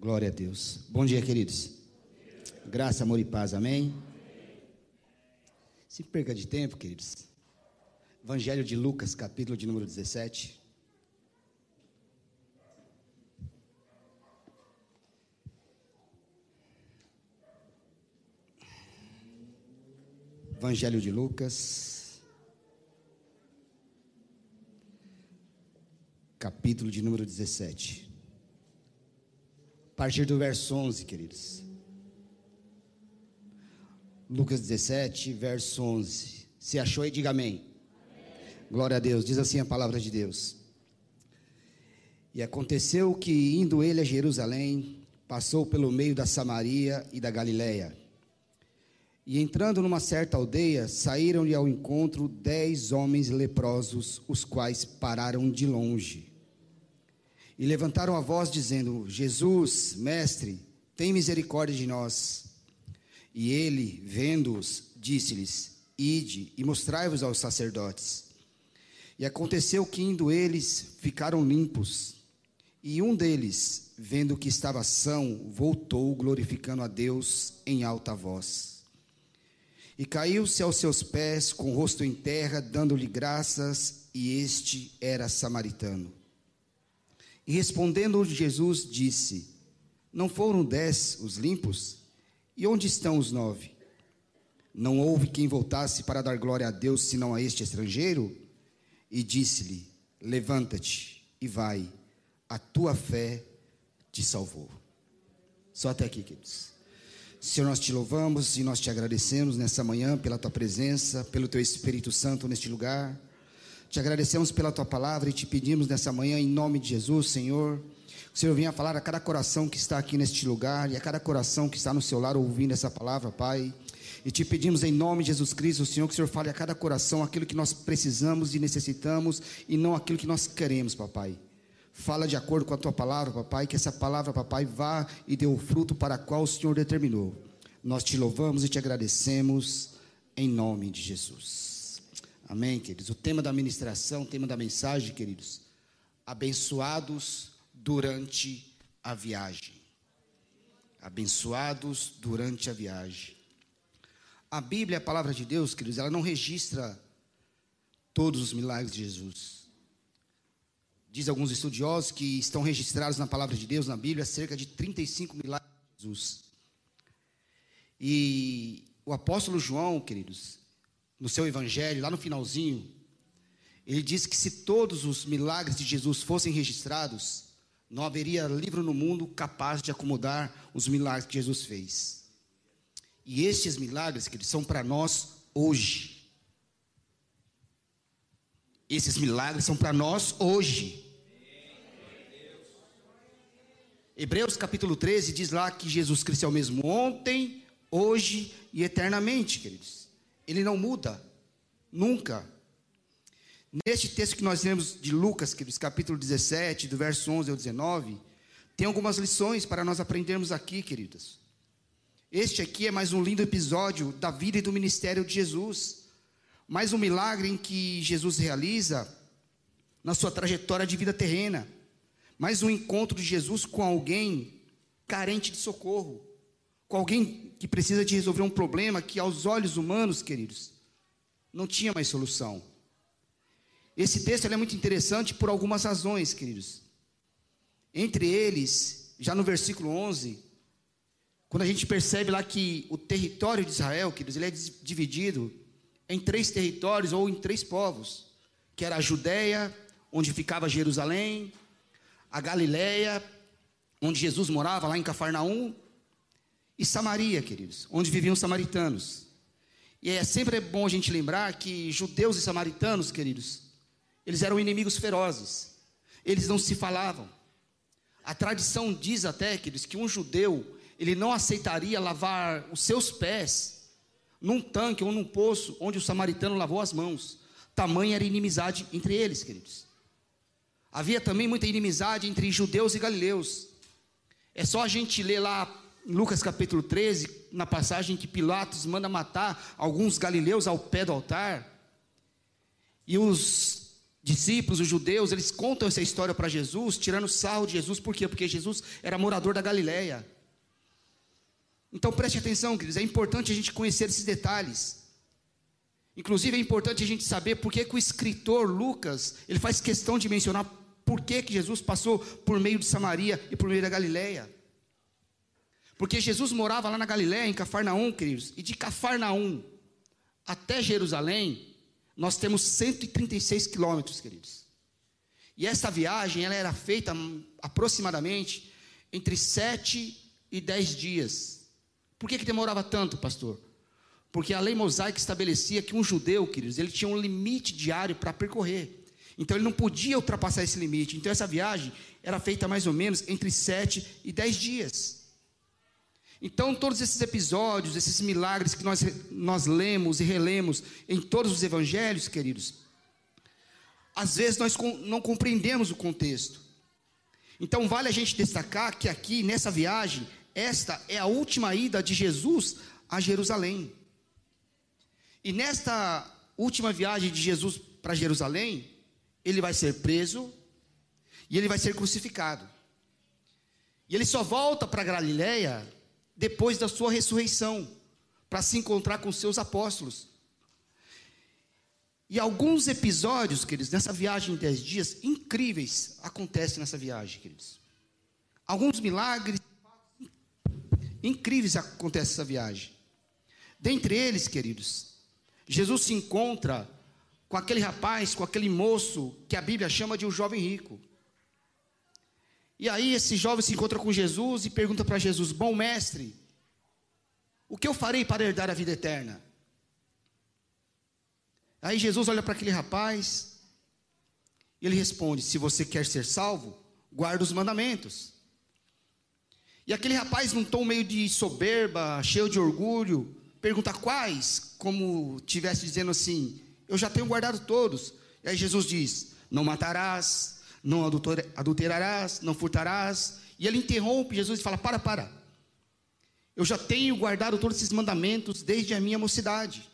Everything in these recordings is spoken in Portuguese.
Glória a Deus. Bom dia, queridos. Graça, amor e paz. Amém. Se perca de tempo, queridos. Evangelho de Lucas, capítulo de número 17. Evangelho de Lucas, capítulo de número 17. Partir do verso 11, queridos. Lucas 17, verso 11. Se achou aí, diga amém. amém. Glória a Deus. Diz assim a palavra de Deus. E aconteceu que, indo ele a Jerusalém, passou pelo meio da Samaria e da Galiléia. E entrando numa certa aldeia, saíram-lhe ao encontro dez homens leprosos, os quais pararam de longe. E levantaram a voz, dizendo: Jesus, mestre, tem misericórdia de nós. E ele, vendo-os, disse-lhes: Ide e mostrai-vos aos sacerdotes. E aconteceu que, indo eles, ficaram limpos. E um deles, vendo que estava são, voltou, glorificando a Deus em alta voz. E caiu-se aos seus pés, com o rosto em terra, dando-lhe graças, e este era samaritano. E respondendo Jesus, disse: Não foram dez os limpos? E onde estão os nove? Não houve quem voltasse para dar glória a Deus senão a este estrangeiro? E disse-lhe: Levanta-te e vai, a tua fé te salvou. Só até aqui, queridos. Senhor, nós te louvamos e nós te agradecemos nessa manhã pela tua presença, pelo teu Espírito Santo neste lugar. Te agradecemos pela tua palavra e te pedimos nessa manhã, em nome de Jesus, Senhor o Senhor venha falar a cada coração que está aqui neste lugar e a cada coração que está no seu lar ouvindo essa palavra, Pai. E te pedimos em nome de Jesus Cristo, Senhor, que o Senhor fale a cada coração aquilo que nós precisamos e necessitamos e não aquilo que nós queremos, papai. Fala de acordo com a tua palavra, papai, que essa palavra, papai, vá e dê o fruto para o qual o Senhor determinou. Nós te louvamos e te agradecemos em nome de Jesus. Amém, queridos. O tema da ministração, o tema da mensagem, queridos. Abençoados durante a viagem. Abençoados durante a viagem. A Bíblia, a palavra de Deus, queridos, ela não registra todos os milagres de Jesus. Diz alguns estudiosos que estão registrados na palavra de Deus, na Bíblia, cerca de 35 milagres de Jesus. E o apóstolo João, queridos, no seu evangelho, lá no finalzinho, ele diz que se todos os milagres de Jesus fossem registrados, não haveria livro no mundo capaz de acomodar os milagres que Jesus fez. E estes milagres, que eles são para nós hoje. Esses milagres são para nós hoje. Hebreus capítulo 13 diz lá que Jesus Cristo é o mesmo ontem, hoje e eternamente, queridos. Ele não muda, nunca. Neste texto que nós lemos de Lucas, capítulo 17, do verso 11 ao 19, tem algumas lições para nós aprendermos aqui, queridos. Este aqui é mais um lindo episódio da vida e do ministério de Jesus. Mais um milagre em que Jesus realiza na sua trajetória de vida terrena. Mais um encontro de Jesus com alguém carente de socorro. Com alguém que precisa de resolver um problema que, aos olhos humanos, queridos, não tinha mais solução. Esse texto é muito interessante por algumas razões, queridos. Entre eles, já no versículo 11, quando a gente percebe lá que o território de Israel, queridos, ele é dividido em três territórios ou em três povos, que era a Judéia, onde ficava Jerusalém, a Galiléia, onde Jesus morava, lá em Cafarnaum, e Samaria, queridos, onde viviam os samaritanos. E é sempre bom a gente lembrar que judeus e samaritanos, queridos, eles eram inimigos ferozes. Eles não se falavam. A tradição diz até, queridos, que um judeu, ele não aceitaria lavar os seus pés num tanque ou num poço onde o samaritano lavou as mãos. Tamanha era inimizade entre eles, queridos. Havia também muita inimizade entre judeus e galileus. É só a gente ler lá em Lucas capítulo 13, na passagem que Pilatos manda matar alguns galileus ao pé do altar. E os discípulos, os judeus, eles contam essa história para Jesus, tirando sarro de Jesus, por quê? Porque Jesus era morador da Galileia. Então preste atenção, queridos, é importante a gente conhecer esses detalhes. Inclusive é importante a gente saber por que, que o escritor Lucas, ele faz questão de mencionar por que, que Jesus passou por meio de Samaria e por meio da Galileia. Porque Jesus morava lá na Galileia, em Cafarnaum, queridos, e de Cafarnaum até Jerusalém, nós temos 136 quilômetros, queridos. E essa viagem, ela era feita aproximadamente entre sete e dez dias. Por que, que demorava tanto, pastor? Porque a lei mosaica estabelecia que um judeu, queridos, ele tinha um limite diário para percorrer. Então ele não podia ultrapassar esse limite. Então essa viagem era feita mais ou menos entre sete e dez dias. Então todos esses episódios, esses milagres que nós, nós lemos e relemos em todos os evangelhos, queridos, às vezes nós não compreendemos o contexto. Então vale a gente destacar que aqui nessa viagem, esta é a última ida de Jesus a Jerusalém. E nesta última viagem de Jesus para Jerusalém, ele vai ser preso e ele vai ser crucificado. E ele só volta para Galiléia depois da sua ressurreição, para se encontrar com seus apóstolos. E alguns episódios, queridos, nessa viagem de dez dias, incríveis, acontecem nessa viagem, queridos. Alguns milagres incríveis acontecem nessa viagem. Dentre eles, queridos, Jesus se encontra com aquele rapaz, com aquele moço que a Bíblia chama de um jovem rico. E aí esse jovem se encontra com Jesus e pergunta para Jesus: Bom mestre, o que eu farei para herdar a vida eterna? Aí Jesus olha para aquele rapaz e ele responde: Se você quer ser salvo, guarda os mandamentos. E aquele rapaz, num tom meio de soberba, cheio de orgulho, pergunta quais, como tivesse dizendo assim: Eu já tenho guardado todos. E aí Jesus diz: Não matarás, não adulterarás, não furtarás. E ele interrompe Jesus e fala: Para, para. Eu já tenho guardado todos esses mandamentos desde a minha mocidade.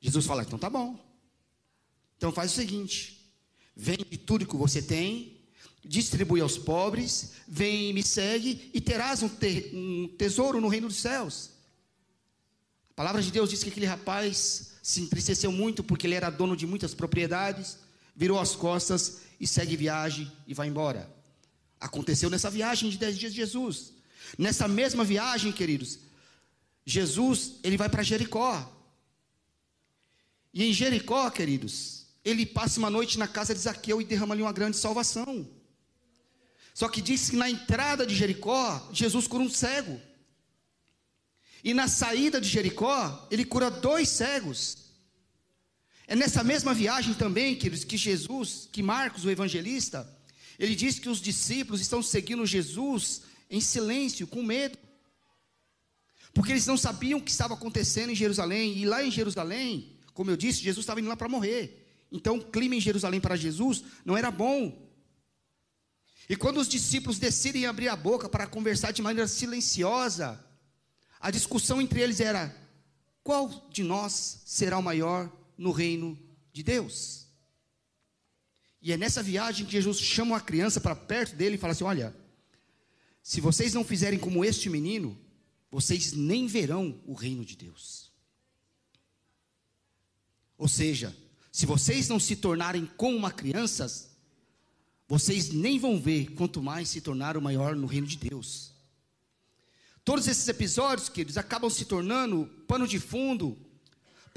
Jesus fala: Então tá bom. Então faz o seguinte: vende tudo que você tem, distribui aos pobres, vem e me segue, e terás um, te um tesouro no reino dos céus palavra de Deus diz que aquele rapaz se entristeceu muito porque ele era dono de muitas propriedades, virou as costas e segue viagem e vai embora. Aconteceu nessa viagem de dez dias de Jesus. Nessa mesma viagem, queridos, Jesus ele vai para Jericó. E em Jericó, queridos, ele passa uma noite na casa de Zaqueu e derrama ali uma grande salvação. Só que diz que na entrada de Jericó, Jesus cura um cego. E na saída de Jericó, ele cura dois cegos. É nessa mesma viagem também, queridos, que Jesus, que Marcos, o evangelista, ele diz que os discípulos estão seguindo Jesus em silêncio, com medo. Porque eles não sabiam o que estava acontecendo em Jerusalém. E lá em Jerusalém, como eu disse, Jesus estava indo lá para morrer. Então o clima em Jerusalém para Jesus não era bom. E quando os discípulos decidem abrir a boca para conversar de maneira silenciosa, a discussão entre eles era: qual de nós será o maior no reino de Deus? E é nessa viagem que Jesus chama uma criança para perto dele e fala assim: Olha, se vocês não fizerem como este menino, vocês nem verão o reino de Deus. Ou seja, se vocês não se tornarem como uma criança, vocês nem vão ver, quanto mais se tornar o maior no reino de Deus. Todos esses episódios, queridos, acabam se tornando pano de fundo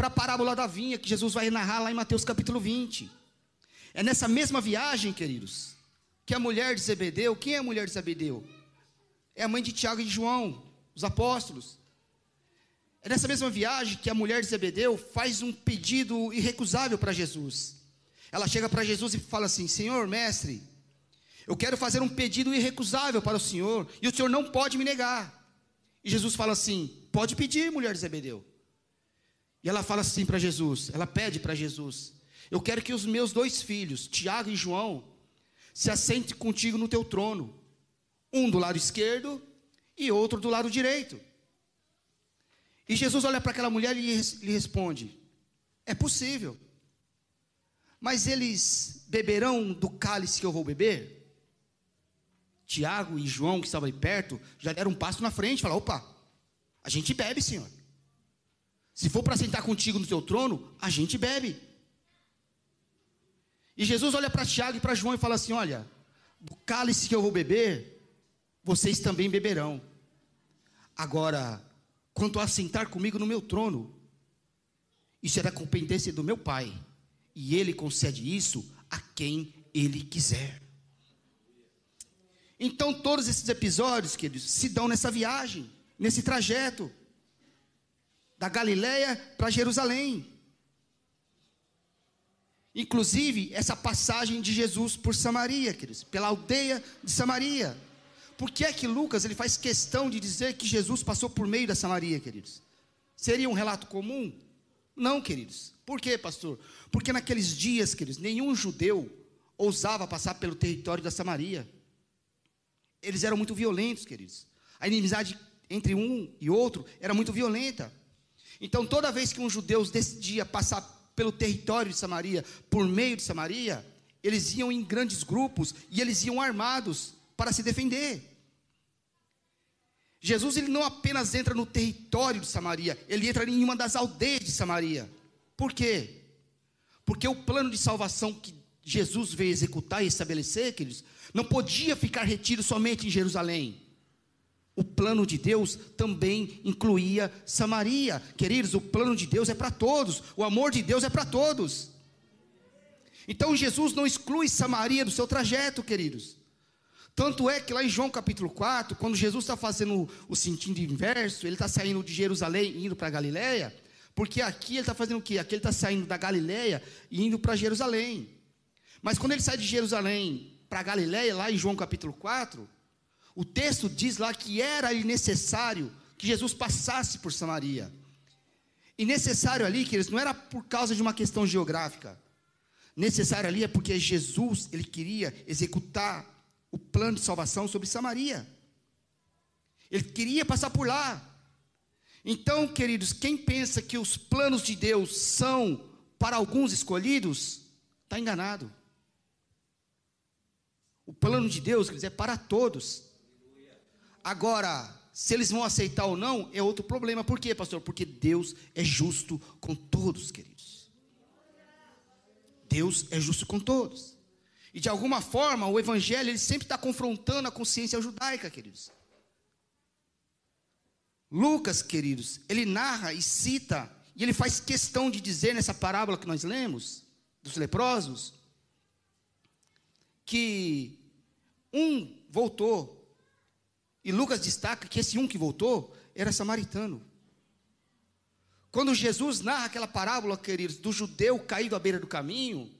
para a parábola da vinha que Jesus vai narrar lá em Mateus capítulo 20. É nessa mesma viagem, queridos, que a mulher de Zebedeu, quem é a mulher de Zebedeu? É a mãe de Tiago e de João, os apóstolos. É nessa mesma viagem que a mulher de Zebedeu faz um pedido irrecusável para Jesus. Ela chega para Jesus e fala assim: Senhor, mestre, eu quero fazer um pedido irrecusável para o Senhor, e o Senhor não pode me negar. E Jesus fala assim: Pode pedir, mulher de Zebedeu. E ela fala assim para Jesus: Ela pede para Jesus: Eu quero que os meus dois filhos, Tiago e João, se assentem contigo no teu trono, um do lado esquerdo e outro do lado direito. E Jesus olha para aquela mulher e lhe responde: É possível. Mas eles beberão do cálice que eu vou beber? Tiago e João, que estavam aí perto, já deram um passo na frente, falaram: opa, a gente bebe, Senhor. Se for para sentar contigo no teu trono, a gente bebe. E Jesus olha para Tiago e para João e fala assim: olha, do cálice que eu vou beber, vocês também beberão. Agora, quanto a sentar comigo no meu trono, isso é da competência do meu Pai, e Ele concede isso a quem Ele quiser. Então, todos esses episódios, queridos, se dão nessa viagem, nesse trajeto, da Galiléia para Jerusalém. Inclusive, essa passagem de Jesus por Samaria, queridos, pela aldeia de Samaria. Por que é que Lucas ele faz questão de dizer que Jesus passou por meio da Samaria, queridos? Seria um relato comum? Não, queridos. Por quê, pastor? Porque naqueles dias, queridos, nenhum judeu ousava passar pelo território da Samaria. Eles eram muito violentos, queridos. A inimizade entre um e outro era muito violenta. Então, toda vez que um judeu decidia passar pelo território de Samaria, por meio de Samaria, eles iam em grandes grupos e eles iam armados para se defender. Jesus ele não apenas entra no território de Samaria, ele entra em uma das aldeias de Samaria. Por quê? Porque o plano de salvação que Jesus veio executar e estabelecer, queridos, não podia ficar retido somente em Jerusalém. O plano de Deus também incluía Samaria. Queridos, o plano de Deus é para todos, o amor de Deus é para todos. Então Jesus não exclui Samaria do seu trajeto, queridos. Tanto é que lá em João capítulo 4, quando Jesus está fazendo o sentido inverso, ele está saindo de Jerusalém e indo para Galiléia, porque aqui ele está fazendo o quê? Aqui ele está saindo da Galiléia e indo para Jerusalém. Mas quando ele sai de Jerusalém para Galiléia, lá em João capítulo 4, o texto diz lá que era necessário que Jesus passasse por Samaria. E necessário ali, queridos, não era por causa de uma questão geográfica. Necessário ali é porque Jesus, ele queria executar o plano de salvação sobre Samaria. Ele queria passar por lá. Então, queridos, quem pensa que os planos de Deus são para alguns escolhidos, está enganado. O plano de Deus, quer dizer, é para todos. Agora, se eles vão aceitar ou não, é outro problema. Por quê, pastor? Porque Deus é justo com todos, queridos. Deus é justo com todos. E de alguma forma, o evangelho ele sempre está confrontando a consciência judaica, queridos. Lucas, queridos, ele narra e cita, e ele faz questão de dizer nessa parábola que nós lemos, dos leprosos, que um voltou e Lucas destaca que esse um que voltou era samaritano. Quando Jesus narra aquela parábola, queridos, do judeu caído à beira do caminho,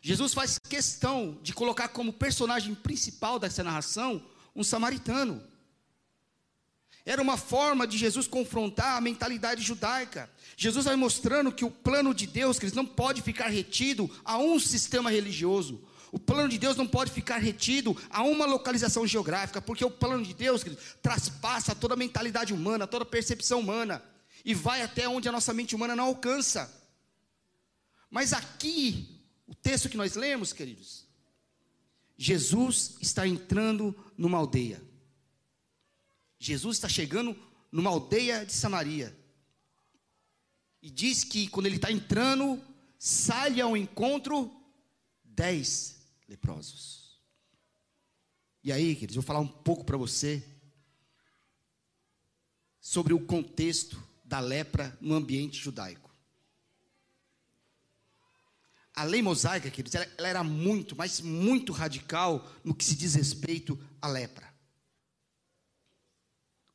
Jesus faz questão de colocar como personagem principal dessa narração um samaritano. Era uma forma de Jesus confrontar a mentalidade judaica. Jesus vai mostrando que o plano de Deus, que eles não pode ficar retido a um sistema religioso. O plano de Deus não pode ficar retido a uma localização geográfica, porque o plano de Deus querido, traspassa toda a mentalidade humana, toda a percepção humana, e vai até onde a nossa mente humana não alcança. Mas aqui, o texto que nós lemos, queridos, Jesus está entrando numa aldeia. Jesus está chegando numa aldeia de Samaria. E diz que quando ele está entrando, sai ao encontro dez leprosos. E aí, queridos, eu vou falar um pouco para você sobre o contexto da lepra no ambiente judaico. A lei mosaica, queridos, ela, ela era muito, mas muito radical no que se diz respeito à lepra.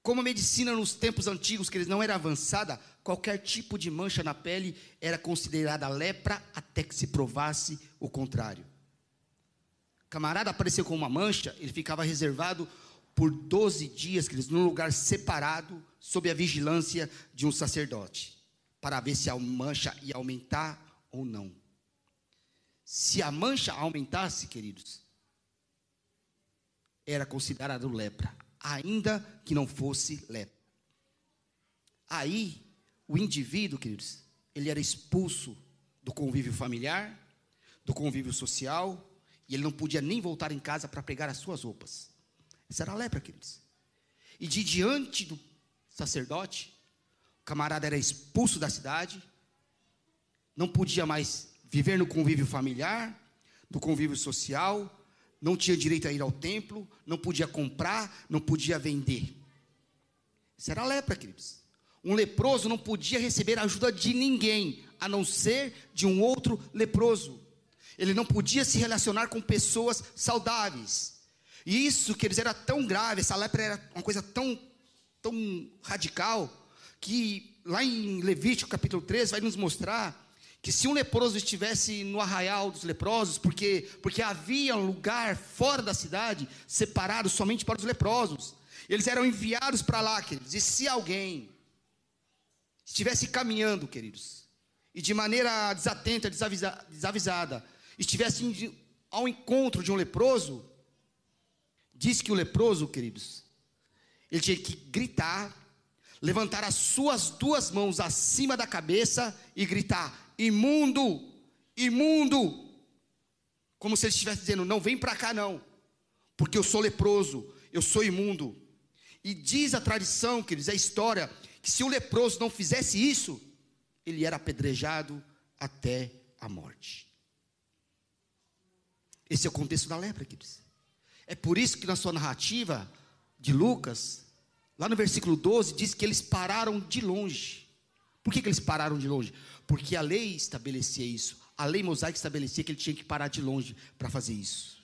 Como a medicina nos tempos antigos, que eles não era avançada, qualquer tipo de mancha na pele era considerada lepra até que se provasse o contrário camarada apareceu com uma mancha, ele ficava reservado por 12 dias, queridos, num lugar separado, sob a vigilância de um sacerdote, para ver se a mancha ia aumentar ou não. Se a mancha aumentasse, queridos, era considerado lepra, ainda que não fosse lepra. Aí, o indivíduo, queridos, ele era expulso do convívio familiar, do convívio social, e ele não podia nem voltar em casa para pegar as suas roupas. Essa era a lepra, queridos. E de diante do sacerdote, o camarada era expulso da cidade, não podia mais viver no convívio familiar, no convívio social, não tinha direito a ir ao templo, não podia comprar, não podia vender. Isso era a lepra, queridos. Um leproso não podia receber ajuda de ninguém, a não ser de um outro leproso. Ele não podia se relacionar com pessoas saudáveis. E isso, que eles era tão grave, essa lepra era uma coisa tão, tão radical, que lá em Levítico capítulo 13 vai nos mostrar que se um leproso estivesse no arraial dos leprosos, porque, porque havia um lugar fora da cidade, separado somente para os leprosos, eles eram enviados para lá, queridos. E se alguém estivesse caminhando, queridos, e de maneira desatenta, desavisa, desavisada, estivesse ao encontro de um leproso, diz que o leproso, queridos, ele tinha que gritar, levantar as suas duas mãos acima da cabeça e gritar: imundo, imundo. Como se ele estivesse dizendo: não vem para cá não, porque eu sou leproso, eu sou imundo. E diz a tradição, queridos, a história, que se o leproso não fizesse isso, ele era apedrejado até a morte. Esse é o contexto da lepra, queridos. É por isso que na sua narrativa de Lucas, lá no versículo 12, diz que eles pararam de longe. Por que, que eles pararam de longe? Porque a lei estabelecia isso. A lei mosaica estabelecia que ele tinha que parar de longe para fazer isso.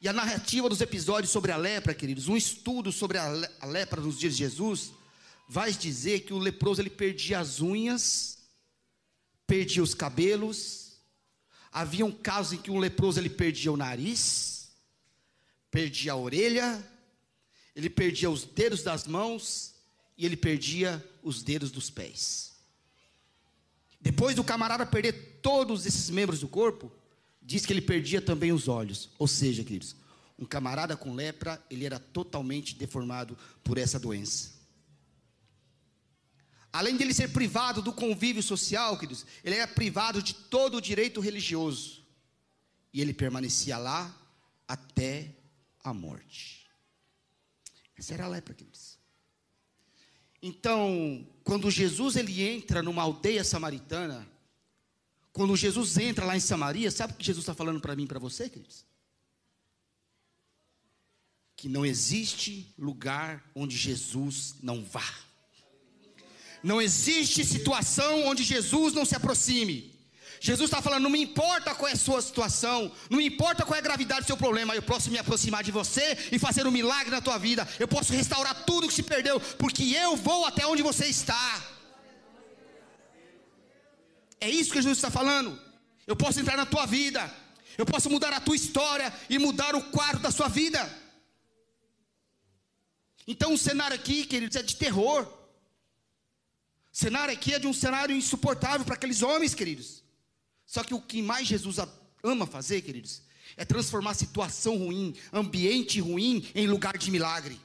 E a narrativa dos episódios sobre a lepra, queridos, um estudo sobre a lepra nos dias de Jesus, vai dizer que o leproso ele perdia as unhas, perdia os cabelos. Havia um caso em que um leproso ele perdia o nariz, perdia a orelha, ele perdia os dedos das mãos e ele perdia os dedos dos pés. Depois do camarada perder todos esses membros do corpo, diz que ele perdia também os olhos. Ou seja, queridos, um camarada com lepra, ele era totalmente deformado por essa doença. Além de ele ser privado do convívio social, queridos, ele era privado de todo o direito religioso. E ele permanecia lá até a morte. Essa era a lepra, queridos. Então, quando Jesus ele entra numa aldeia samaritana, quando Jesus entra lá em Samaria, sabe o que Jesus está falando para mim e para você, queridos? Que não existe lugar onde Jesus não vá. Não existe situação onde Jesus não se aproxime. Jesus está falando: não me importa qual é a sua situação, não me importa qual é a gravidade do seu problema, eu posso me aproximar de você e fazer um milagre na tua vida, eu posso restaurar tudo que se perdeu, porque eu vou até onde você está. É isso que Jesus está falando. Eu posso entrar na tua vida, eu posso mudar a tua história e mudar o quadro da sua vida. Então o cenário aqui, queridos, é de terror. O cenário aqui é de um cenário insuportável para aqueles homens, queridos. Só que o que mais Jesus ama fazer, queridos, é transformar situação ruim, ambiente ruim, em lugar de milagre.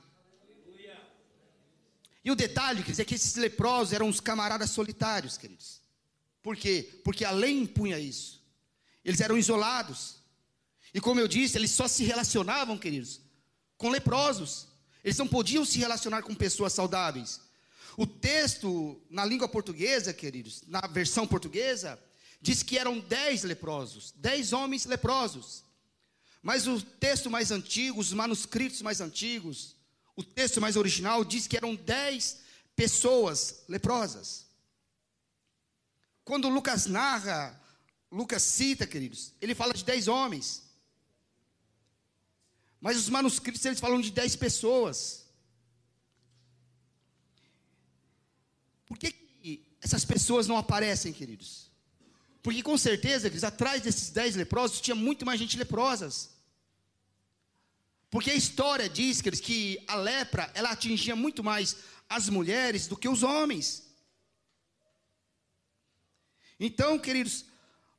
E o detalhe, quer dizer, é que esses leprosos eram os camaradas solitários, queridos. Por quê? Porque a lei impunha isso. Eles eram isolados. E como eu disse, eles só se relacionavam, queridos, com leprosos. Eles não podiam se relacionar com pessoas saudáveis. O texto, na língua portuguesa, queridos, na versão portuguesa, diz que eram dez leprosos, dez homens leprosos. Mas o texto mais antigo, os manuscritos mais antigos, o texto mais original diz que eram dez pessoas leprosas. Quando Lucas narra, Lucas cita, queridos, ele fala de dez homens. Mas os manuscritos eles falam de dez pessoas. Por que essas pessoas não aparecem, queridos? Porque com certeza, queridos, atrás desses dez leprosos tinha muito mais gente leprosas. Porque a história diz, queridos, que a lepra, ela atingia muito mais as mulheres do que os homens. Então, queridos,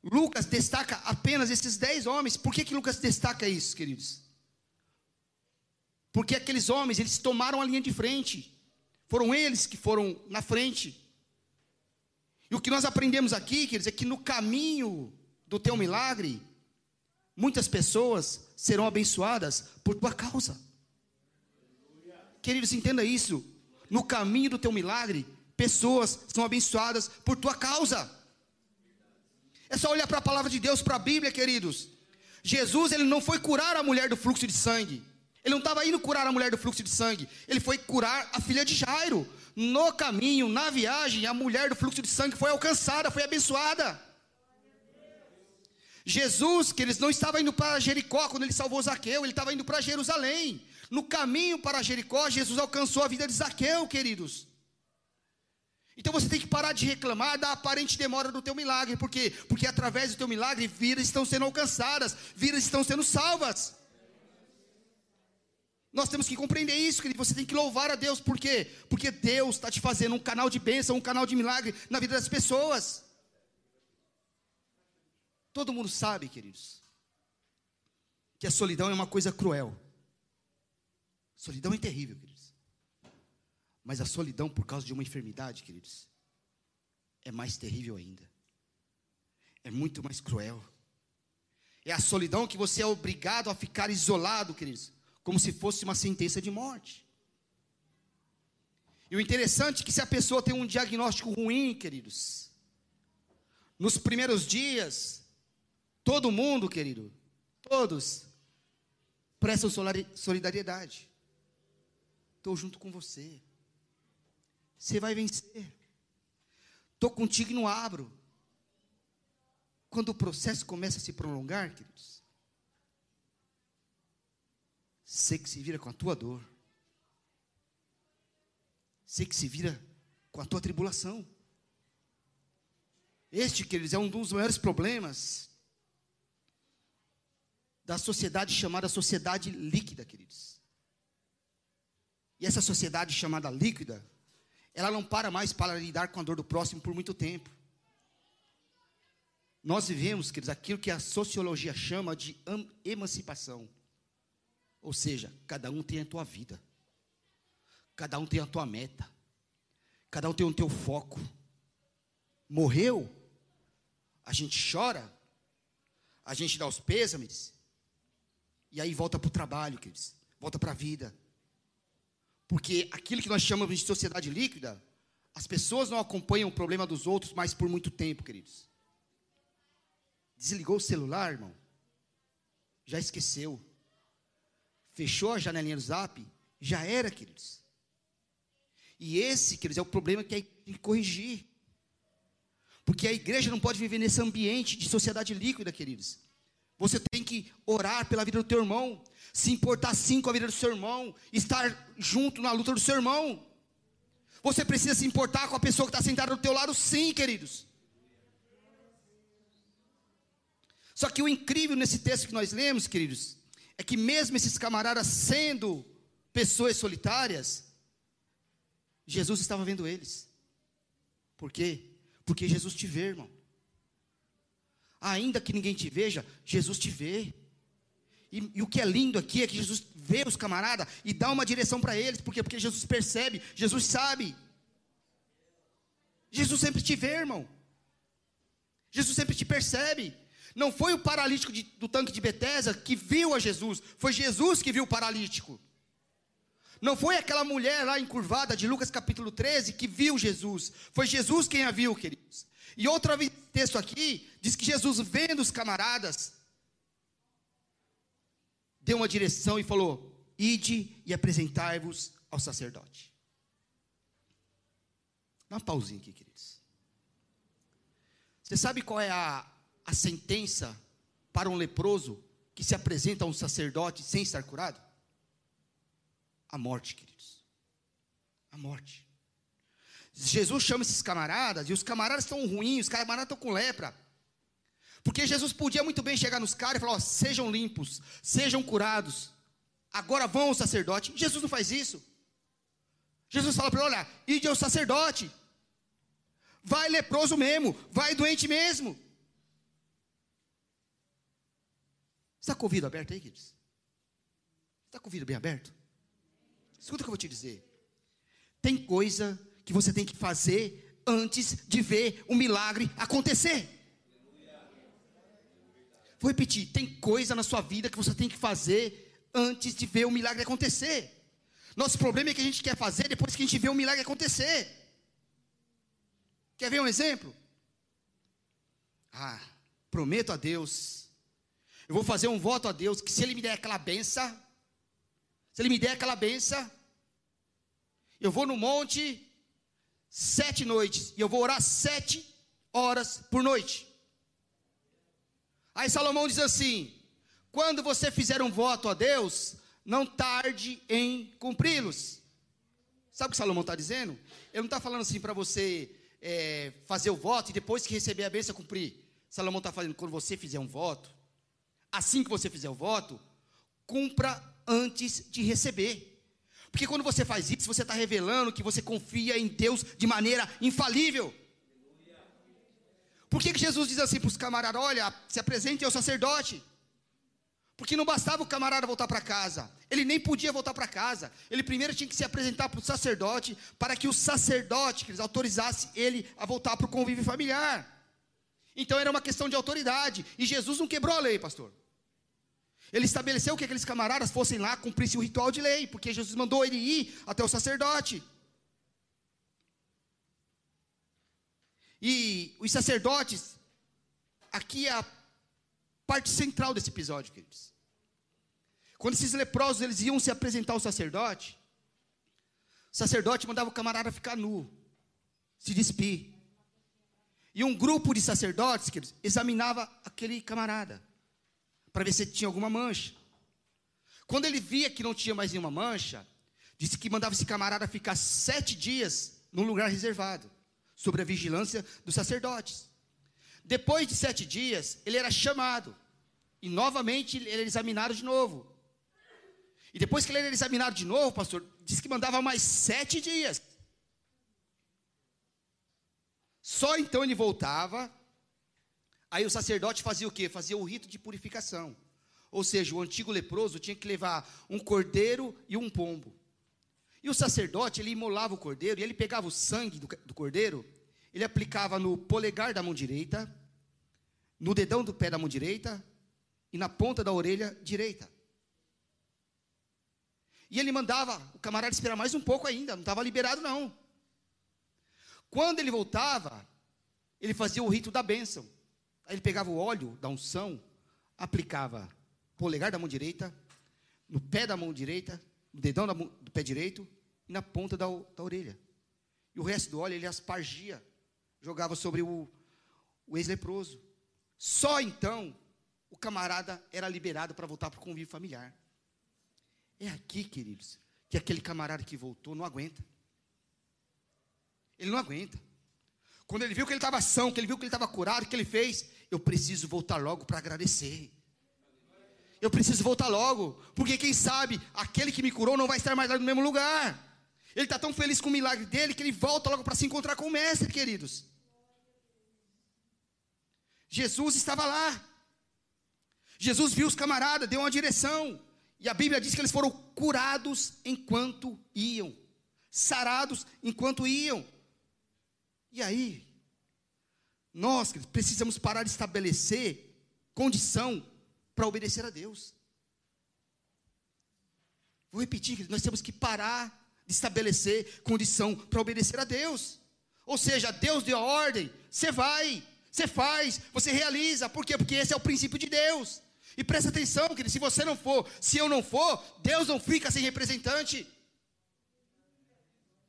Lucas destaca apenas esses dez homens. Por que, que Lucas destaca isso, queridos? Porque aqueles homens, eles tomaram a linha de frente. Foram eles que foram na frente. E o que nós aprendemos aqui, quer dizer, é que no caminho do teu milagre, muitas pessoas serão abençoadas por tua causa. Queridos, entenda isso. No caminho do teu milagre, pessoas são abençoadas por tua causa. É só olhar para a palavra de Deus, para a Bíblia, queridos. Jesus, ele não foi curar a mulher do fluxo de sangue. Ele não estava indo curar a mulher do fluxo de sangue. Ele foi curar a filha de Jairo. No caminho, na viagem, a mulher do fluxo de sangue foi alcançada, foi abençoada. Jesus, que eles não estava indo para Jericó quando ele salvou Zaqueu, ele estava indo para Jerusalém. No caminho para Jericó, Jesus alcançou a vida de Zaqueu, queridos. Então você tem que parar de reclamar da aparente demora do teu milagre, por quê? Porque através do teu milagre vidas estão sendo alcançadas, vidas estão sendo salvas. Nós temos que compreender isso, querido. Você tem que louvar a Deus, por quê? Porque Deus está te fazendo um canal de bênção, um canal de milagre na vida das pessoas. Todo mundo sabe, queridos, que a solidão é uma coisa cruel. Solidão é terrível, queridos. Mas a solidão por causa de uma enfermidade, queridos, é mais terrível ainda. É muito mais cruel. É a solidão que você é obrigado a ficar isolado, queridos como se fosse uma sentença de morte. E o interessante é que se a pessoa tem um diagnóstico ruim, queridos, nos primeiros dias, todo mundo, querido, todos, prestam solidariedade. Estou junto com você. Você vai vencer. Estou contigo e não abro. Quando o processo começa a se prolongar, queridos, Sei que se vira com a tua dor. Sei que se vira com a tua tribulação. Este, queridos, é um dos maiores problemas da sociedade chamada sociedade líquida, queridos. E essa sociedade chamada líquida, ela não para mais para lidar com a dor do próximo por muito tempo. Nós vivemos, queridos, aquilo que a sociologia chama de emancipação. Ou seja, cada um tem a tua vida. Cada um tem a tua meta. Cada um tem o teu foco. Morreu, a gente chora, a gente dá os pêsames, e aí volta para o trabalho, queridos, volta para a vida. Porque aquilo que nós chamamos de sociedade líquida, as pessoas não acompanham o problema dos outros mais por muito tempo, queridos. Desligou o celular, irmão, já esqueceu fechou a janelinha do zap, já era, queridos. E esse, queridos, é o problema que é que corrigir. Porque a igreja não pode viver nesse ambiente de sociedade líquida, queridos. Você tem que orar pela vida do teu irmão, se importar sim com a vida do seu irmão, estar junto na luta do seu irmão. Você precisa se importar com a pessoa que está sentada do teu lado, sim, queridos. Só que o incrível nesse texto que nós lemos, queridos, é que mesmo esses camaradas sendo pessoas solitárias, Jesus estava vendo eles. Por quê? Porque Jesus te vê, irmão. Ainda que ninguém te veja, Jesus te vê. E, e, o que é lindo aqui é que Jesus vê os camaradas e dá uma direção para eles. Por quê? Porque Jesus percebe, Jesus sabe. Jesus sempre te vê, irmão. Jesus sempre te percebe. Não foi o paralítico de, do tanque de Betesda que viu a Jesus, foi Jesus que viu o paralítico. Não foi aquela mulher lá encurvada de Lucas capítulo 13 que viu Jesus, foi Jesus quem a viu, queridos. E outro texto aqui diz que Jesus, vendo os camaradas, deu uma direção e falou: Ide e apresentai-vos ao sacerdote. Dá uma pausinha aqui, queridos. Você sabe qual é a, a sentença para um leproso que se apresenta a um sacerdote sem estar curado? A morte, queridos. A morte. Jesus chama esses camaradas, e os camaradas estão ruins, os camaradas estão com lepra. Porque Jesus podia muito bem chegar nos caras e falar: ó, sejam limpos, sejam curados. Agora vão ao sacerdote. Jesus não faz isso. Jesus fala para ele: olha, ide ao sacerdote. Vai leproso mesmo, vai doente mesmo. Está com o ouvido aberto aí, queridos? Está com o ouvido bem aberto? Escuta o que eu vou te dizer. Tem coisa que você tem que fazer antes de ver o milagre acontecer. Vou repetir: tem coisa na sua vida que você tem que fazer antes de ver o milagre acontecer. Nosso problema é que a gente quer fazer depois que a gente vê o milagre acontecer. Quer ver um exemplo? Ah, prometo a Deus, eu vou fazer um voto a Deus que se Ele me der aquela benção, se Ele me der aquela benção, eu vou no monte sete noites e eu vou orar sete horas por noite. Aí Salomão diz assim: quando você fizer um voto a Deus, não tarde em cumpri-los. Sabe o que Salomão está dizendo? Ele não está falando assim para você é, fazer o voto e depois que receber a bênção cumprir. Salomão está falando, quando você fizer um voto, assim que você fizer o voto, cumpra antes de receber. Porque quando você faz isso, você está revelando que você confia em Deus de maneira infalível. Por que, que Jesus diz assim para os camaradas: olha, se apresente ao sacerdote? Porque não bastava o camarada voltar para casa, ele nem podia voltar para casa. Ele primeiro tinha que se apresentar para o sacerdote, para que o sacerdote que eles autorizasse ele a voltar para o convívio familiar. Então era uma questão de autoridade, e Jesus não quebrou a lei, pastor. Ele estabeleceu que aqueles camaradas fossem lá, cumprissem o ritual de lei, porque Jesus mandou ele ir até o sacerdote. E os sacerdotes, aqui é a parte central desse episódio, queridos. Quando esses leprosos eles iam se apresentar ao sacerdote, o sacerdote mandava o camarada ficar nu, se despir. E um grupo de sacerdotes, queridos, examinava aquele camarada, para ver se tinha alguma mancha. Quando ele via que não tinha mais nenhuma mancha, disse que mandava esse camarada ficar sete dias num lugar reservado, sob a vigilância dos sacerdotes. Depois de sete dias, ele era chamado. E novamente ele era examinado de novo. E depois que ele era examinado de novo, pastor, disse que mandava mais sete dias. Só então ele voltava. Aí o sacerdote fazia o quê? Fazia o rito de purificação. Ou seja, o antigo leproso tinha que levar um cordeiro e um pombo. E o sacerdote, ele imolava o cordeiro, e ele pegava o sangue do, do cordeiro ele aplicava no polegar da mão direita, no dedão do pé da mão direita e na ponta da orelha direita. E ele mandava o camarada esperar mais um pouco ainda, não estava liberado não. Quando ele voltava, ele fazia o rito da bênção. Aí ele pegava o óleo da unção, aplicava polegar da mão direita, no pé da mão direita, no dedão mão, do pé direito e na ponta da, da orelha. E o resto do óleo ele aspargia jogava sobre o, o ex-leproso. Só então o camarada era liberado para voltar para o convívio familiar. É aqui, queridos, que aquele camarada que voltou não aguenta. Ele não aguenta. Quando ele viu que ele estava são, que ele viu que ele estava curado, o que ele fez? Eu preciso voltar logo para agradecer. Eu preciso voltar logo, porque quem sabe aquele que me curou não vai estar mais lá no mesmo lugar. Ele está tão feliz com o milagre dele que ele volta logo para se encontrar com o mestre, queridos. Jesus estava lá. Jesus viu os camaradas, deu uma direção. E a Bíblia diz que eles foram curados enquanto iam, sarados enquanto iam. E aí, nós precisamos parar de estabelecer condição para obedecer a Deus. Vou repetir, nós temos que parar de estabelecer condição para obedecer a Deus. Ou seja, Deus deu a ordem, você vai, você faz, você realiza. Por quê? Porque esse é o princípio de Deus. E presta atenção, querido, se você não for, se eu não for, Deus não fica sem representante.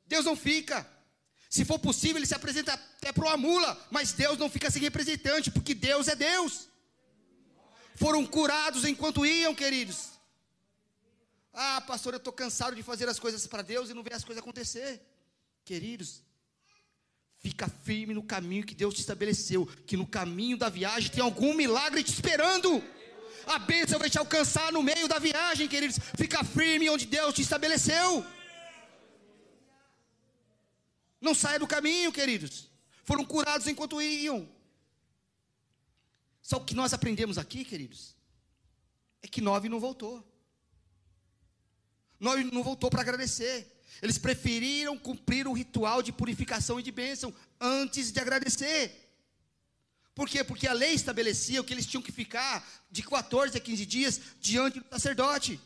Deus não fica. Se for possível, ele se apresenta até para uma mula, mas Deus não fica sem representante, porque Deus é Deus. Foram curados enquanto iam, queridos. Ah, pastor, eu estou cansado de fazer as coisas para Deus e não ver as coisas acontecer. Queridos, Fica firme no caminho que Deus te estabeleceu, que no caminho da viagem tem algum milagre te esperando. A bênção vai te alcançar no meio da viagem, queridos. Fica firme onde Deus te estabeleceu. Não saia do caminho, queridos. Foram curados enquanto iam. Só o que nós aprendemos aqui, queridos, é que nove não voltou. Nove não voltou para agradecer. Eles preferiram cumprir o ritual de purificação e de bênção antes de agradecer. Por quê? Porque a lei estabelecia que eles tinham que ficar de 14 a 15 dias diante do sacerdote.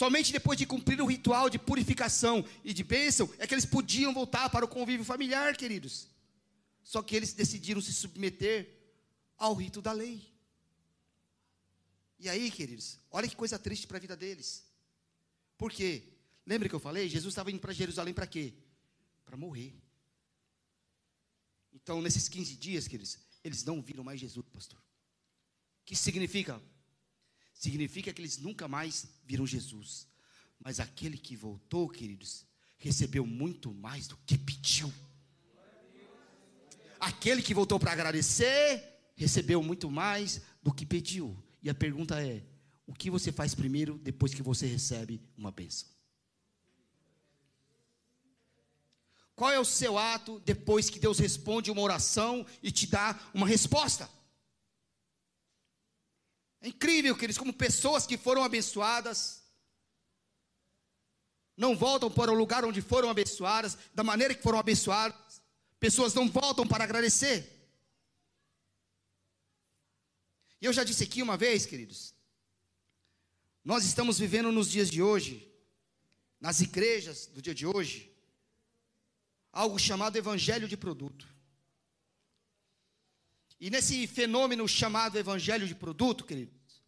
Somente depois de cumprir o ritual de purificação e de bênção é que eles podiam voltar para o convívio familiar, queridos. Só que eles decidiram se submeter ao rito da lei. E aí, queridos, olha que coisa triste para a vida deles. Por quê? Lembra que eu falei? Jesus estava indo para Jerusalém para quê? Para morrer. Então, nesses 15 dias, queridos, eles não viram mais Jesus, pastor. O que significa? Significa que eles nunca mais viram Jesus. Mas aquele que voltou, queridos, recebeu muito mais do que pediu. Aquele que voltou para agradecer, recebeu muito mais do que pediu. E a pergunta é: o que você faz primeiro depois que você recebe uma bênção? Qual é o seu ato depois que Deus responde uma oração e te dá uma resposta? É incrível, queridos, como pessoas que foram abençoadas não voltam para o lugar onde foram abençoadas, da maneira que foram abençoadas, pessoas não voltam para agradecer. E eu já disse aqui uma vez, queridos, nós estamos vivendo nos dias de hoje, nas igrejas do dia de hoje, algo chamado evangelho de produto. E nesse fenômeno chamado evangelho de produto, queridos,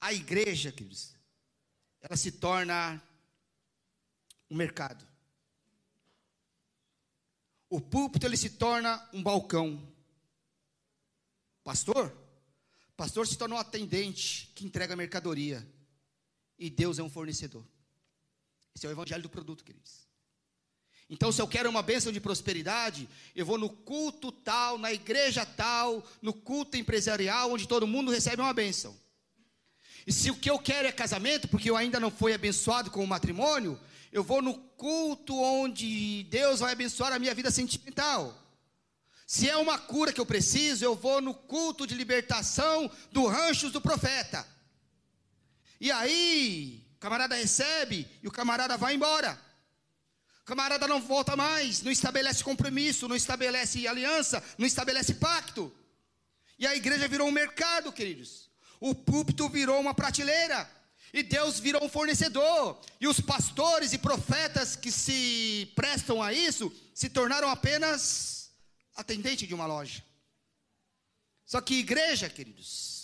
a igreja, queridos, ela se torna um mercado. O púlpito ele se torna um balcão. Pastor, Pastor se torna um atendente que entrega mercadoria. E Deus é um fornecedor. Esse é o evangelho do produto, queridos. Então, se eu quero uma bênção de prosperidade, eu vou no culto tal, na igreja tal, no culto empresarial, onde todo mundo recebe uma bênção. E se o que eu quero é casamento, porque eu ainda não fui abençoado com o matrimônio, eu vou no culto onde Deus vai abençoar a minha vida sentimental. Se é uma cura que eu preciso, eu vou no culto de libertação do ranchos do profeta. E aí, o camarada recebe e o camarada vai embora. Camarada não volta mais, não estabelece compromisso, não estabelece aliança, não estabelece pacto. E a igreja virou um mercado, queridos. O púlpito virou uma prateleira. E Deus virou um fornecedor. E os pastores e profetas que se prestam a isso se tornaram apenas atendente de uma loja. Só que igreja, queridos,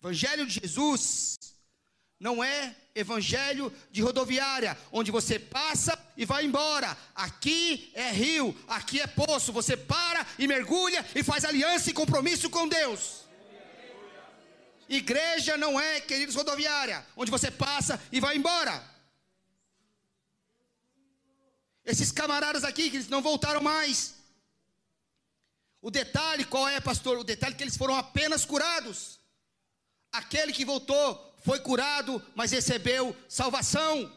Evangelho de Jesus não é evangelho de rodoviária, onde você passa e vai embora. Aqui é rio, aqui é poço. Você para e mergulha e faz aliança e compromisso com Deus. Igreja não é, queridos, rodoviária, onde você passa e vai embora. Esses camaradas aqui, que eles não voltaram mais. O detalhe qual é, pastor? O detalhe é que eles foram apenas curados. Aquele que voltou foi curado, mas recebeu salvação.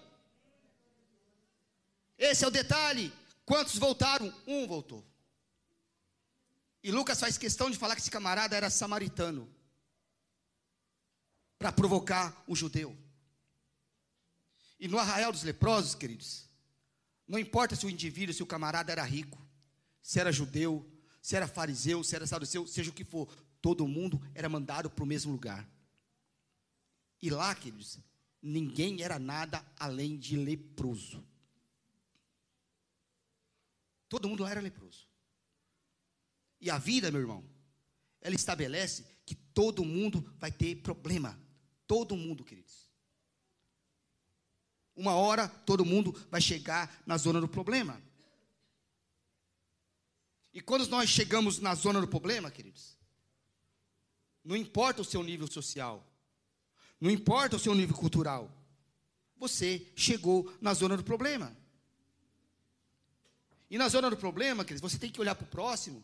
Esse é o detalhe. Quantos voltaram? Um voltou. E Lucas faz questão de falar que esse camarada era samaritano para provocar o judeu. E no arraial dos leprosos, queridos, não importa se o indivíduo, se o camarada era rico, se era judeu, se era fariseu, se era saduceu, seja o que for, todo mundo era mandado para o mesmo lugar. E lá, queridos, ninguém era nada além de leproso. Todo mundo lá era leproso. E a vida, meu irmão, ela estabelece que todo mundo vai ter problema. Todo mundo, queridos. Uma hora todo mundo vai chegar na zona do problema. E quando nós chegamos na zona do problema, queridos, não importa o seu nível social, não importa o seu nível cultural, você chegou na zona do problema. E na zona do problema, queridos, você tem que olhar para o próximo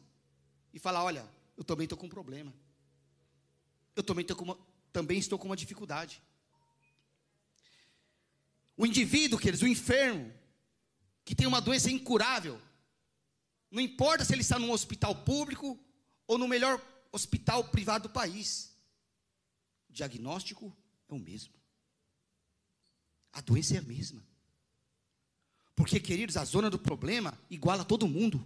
e falar: olha, eu também estou com um problema. Eu também, uma, também estou com uma dificuldade. O indivíduo, queridos, o enfermo, que tem uma doença incurável, não importa se ele está num hospital público ou no melhor hospital privado do país. O diagnóstico é o mesmo. A doença é a mesma. Porque, queridos, a zona do problema iguala todo mundo.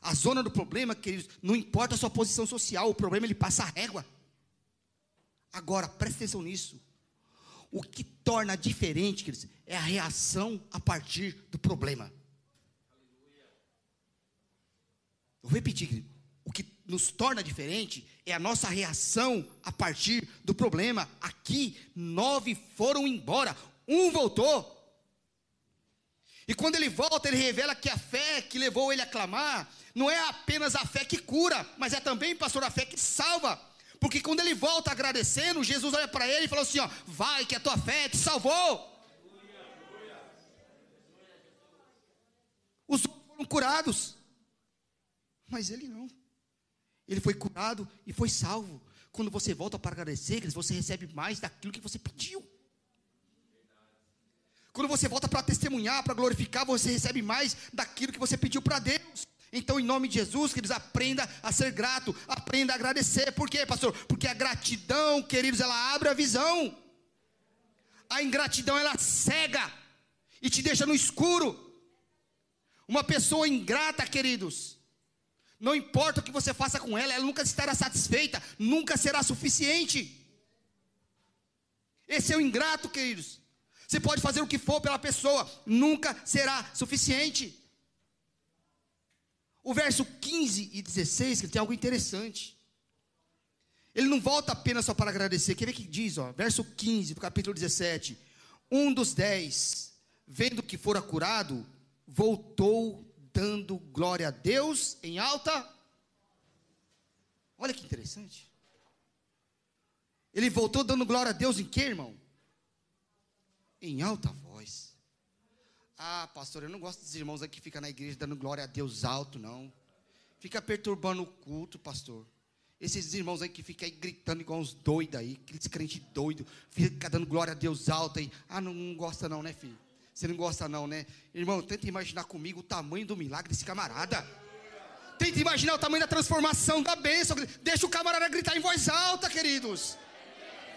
A zona do problema, queridos, não importa a sua posição social, o problema ele passa a régua. Agora, preste atenção nisso. O que torna diferente, queridos, é a reação a partir do problema. Vou repetir, querido. Nos torna diferente é a nossa reação a partir do problema. Aqui, nove foram embora, um voltou. E quando ele volta, ele revela que a fé que levou ele a clamar não é apenas a fé que cura, mas é também, pastor, a fé que salva. Porque quando ele volta agradecendo, Jesus olha para ele e fala assim: ó, vai que a tua fé te salvou. Os outros foram curados, mas ele não. Ele foi curado e foi salvo. Quando você volta para agradecer, você recebe mais daquilo que você pediu. Quando você volta para testemunhar, para glorificar, você recebe mais daquilo que você pediu para Deus. Então, em nome de Jesus, queridos, aprenda a ser grato, aprenda a agradecer. Por quê, pastor? Porque a gratidão, queridos, ela abre a visão. A ingratidão, ela cega e te deixa no escuro. Uma pessoa ingrata, queridos, não importa o que você faça com ela, ela nunca estará satisfeita, nunca será suficiente. Esse é o ingrato, queridos. Você pode fazer o que for pela pessoa, nunca será suficiente. O verso 15 e 16, que tem algo interessante. Ele não volta apenas só para agradecer. Quer ver que diz, ó, verso 15 do capítulo 17. Um dos dez, vendo que fora curado, voltou dando glória a Deus em alta. Olha que interessante. Ele voltou dando glória a Deus em quê, irmão? Em alta voz. Ah, pastor, eu não gosto dos irmãos aqui que ficam na igreja dando glória a Deus alto, não. Fica perturbando o culto, pastor. Esses irmãos aí que ficam aí gritando igual uns doidos aí, aqueles crentes doidos, fica dando glória a Deus alto aí. Ah, não, não gosta não, né, filho? Você não gosta não, né? Irmão, tenta imaginar comigo o tamanho do milagre desse camarada. Tenta imaginar o tamanho da transformação, da bênção. Deixa o camarada gritar em voz alta, queridos.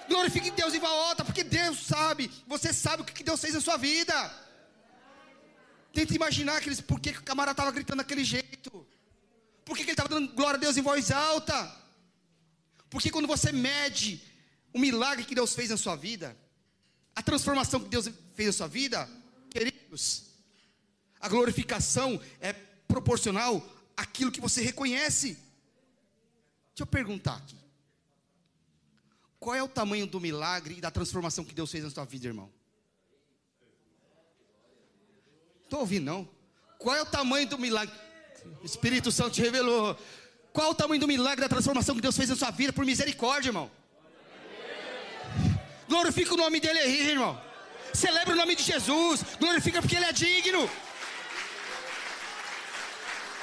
Glorifique Deus em voz alta, porque Deus sabe, você sabe o que Deus fez na sua vida. Tenta imaginar aqueles, por que, o camarada estava gritando daquele jeito. Por que, que ele estava dando glória a Deus em voz alta? Porque quando você mede o milagre que Deus fez na sua vida, a transformação que Deus fez na sua vida, a glorificação é proporcional àquilo que você reconhece. Deixa eu perguntar aqui. Qual é o tamanho do milagre e da transformação que Deus fez na sua vida, irmão? Estou ouvindo, não? Qual é o tamanho do milagre? O Espírito Santo te revelou. Qual é o tamanho do milagre da transformação que Deus fez na sua vida por misericórdia, irmão? Glorifica o nome dele aí, irmão. Celebra o nome de Jesus. Glorifica porque ele é digno.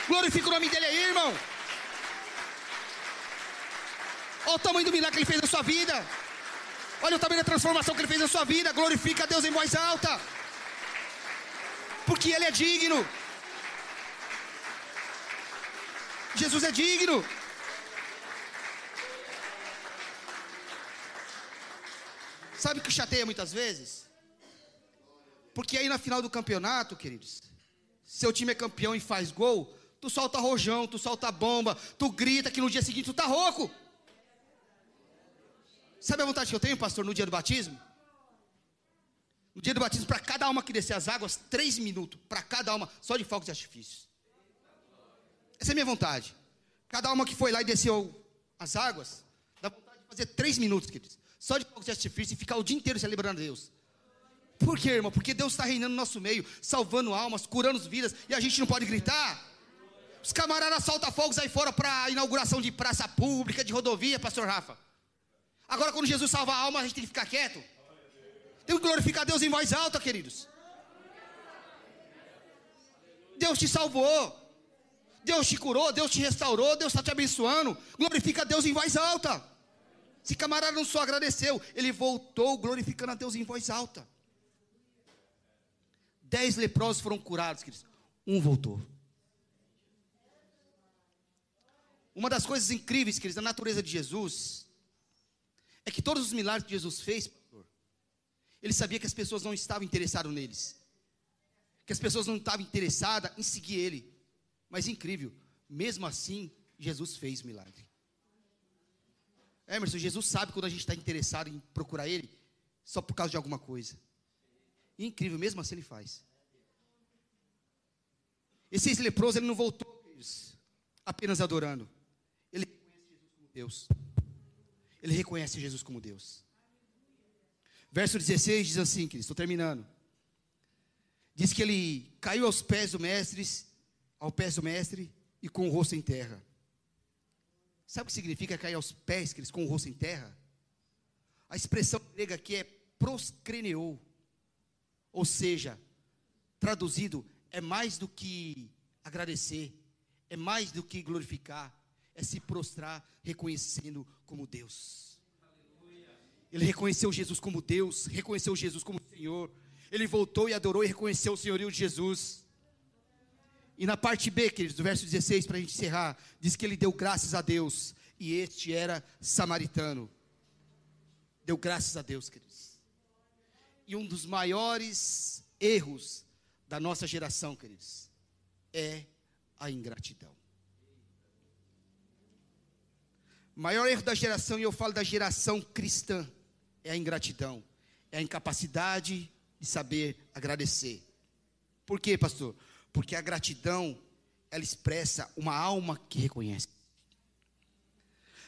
Glorifica o nome dele aí, irmão. Olha o tamanho do milagre que ele fez na sua vida. Olha o tamanho da transformação que ele fez na sua vida. Glorifica a Deus em voz alta porque Ele é digno. Jesus é digno. Sabe o que chateia muitas vezes? Porque aí na final do campeonato, queridos, seu time é campeão e faz gol, tu solta rojão, tu solta bomba, tu grita que no dia seguinte tu tá rouco. Sabe a vontade que eu tenho, pastor, no dia do batismo? No dia do batismo, para cada alma que descer as águas, três minutos. Para cada alma, só de fogos de artifícios. Essa é a minha vontade. Cada alma que foi lá e desceu as águas, dá vontade de fazer três minutos, queridos. Só de fogos de artifício e ficar o dia inteiro celebrando a Deus. Por quê, irmão? Porque Deus está reinando no nosso meio, salvando almas, curando vidas, e a gente não pode gritar. Os camaradas soltam fogos aí fora para inauguração de praça pública, de rodovia, pastor Rafa. Agora, quando Jesus salva a alma, a gente tem que ficar quieto. Tem que glorificar Deus em voz alta, queridos. Deus te salvou. Deus te curou, Deus te restaurou, Deus está te abençoando. Glorifica Deus em voz alta. Esse camarada não só agradeceu, ele voltou glorificando a Deus em voz alta. Dez leprosos foram curados, queridos. Um voltou. Uma das coisas incríveis, queridos, da natureza de Jesus, é que todos os milagres que Jesus fez, ele sabia que as pessoas não estavam interessadas neles. que as pessoas não estavam interessadas em seguir ele. Mas incrível, mesmo assim, Jesus fez milagre. Emerson, Jesus sabe quando a gente está interessado em procurar ele, só por causa de alguma coisa. E incrível, mesmo assim ele faz. Esse ex-leproso, ele não voltou apenas adorando. Ele reconhece Jesus como Deus. Ele reconhece Jesus como Deus. Verso 16 diz assim, queridos, estou terminando. Diz que ele caiu aos pés do mestre, ao pés do mestre e com o rosto em terra. Sabe o que significa cair aos pés, queridos, com o rosto em terra? A expressão grega aqui é proscreneou. Ou seja, traduzido, é mais do que agradecer, é mais do que glorificar, é se prostrar reconhecendo como Deus. Ele reconheceu Jesus como Deus, reconheceu Jesus como Senhor. Ele voltou e adorou e reconheceu o senhorio de Jesus. E na parte B, queridos, do verso 16, para a gente encerrar, diz que ele deu graças a Deus, e este era samaritano. Deu graças a Deus, queridos. E um dos maiores erros da nossa geração, queridos, é a ingratidão. O maior erro da geração, e eu falo da geração cristã, é a ingratidão, é a incapacidade de saber agradecer. Por quê, pastor? Porque a gratidão, ela expressa uma alma que reconhece.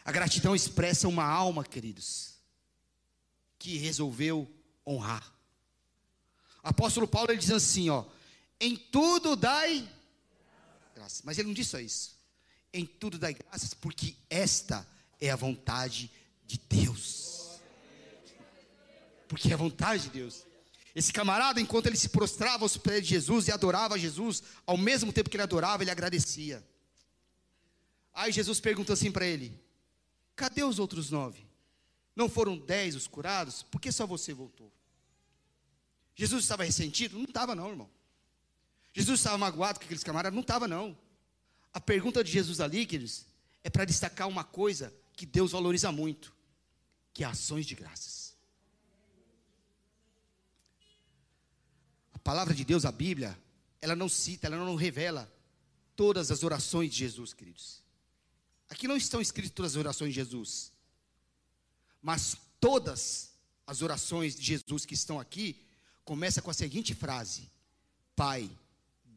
A gratidão expressa uma alma, queridos, que resolveu honrar. Apóstolo Paulo ele diz assim, ó: "Em tudo dai graças". Mas ele não disse só isso. Em tudo dai graças, porque esta é a vontade de Deus. Porque é a vontade de Deus. Esse camarada, enquanto ele se prostrava aos pés de Jesus e adorava Jesus, ao mesmo tempo que ele adorava, ele agradecia. Aí Jesus perguntou assim para ele: Cadê os outros nove? Não foram dez os curados? Por que só você voltou? Jesus estava ressentido? Não estava, não, irmão. Jesus estava magoado com aqueles camaradas? Não estava, não. A pergunta de Jesus ali, queridos, é para destacar uma coisa que Deus valoriza muito, que é ações de graças. palavra de Deus, a Bíblia, ela não cita, ela não revela todas as orações de Jesus, queridos. Aqui não estão escritas todas as orações de Jesus, mas todas as orações de Jesus que estão aqui começa com a seguinte frase: Pai,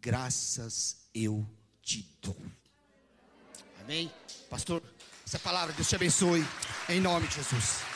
graças eu te dou. Amém? Pastor, essa palavra, Deus te abençoe, em nome de Jesus.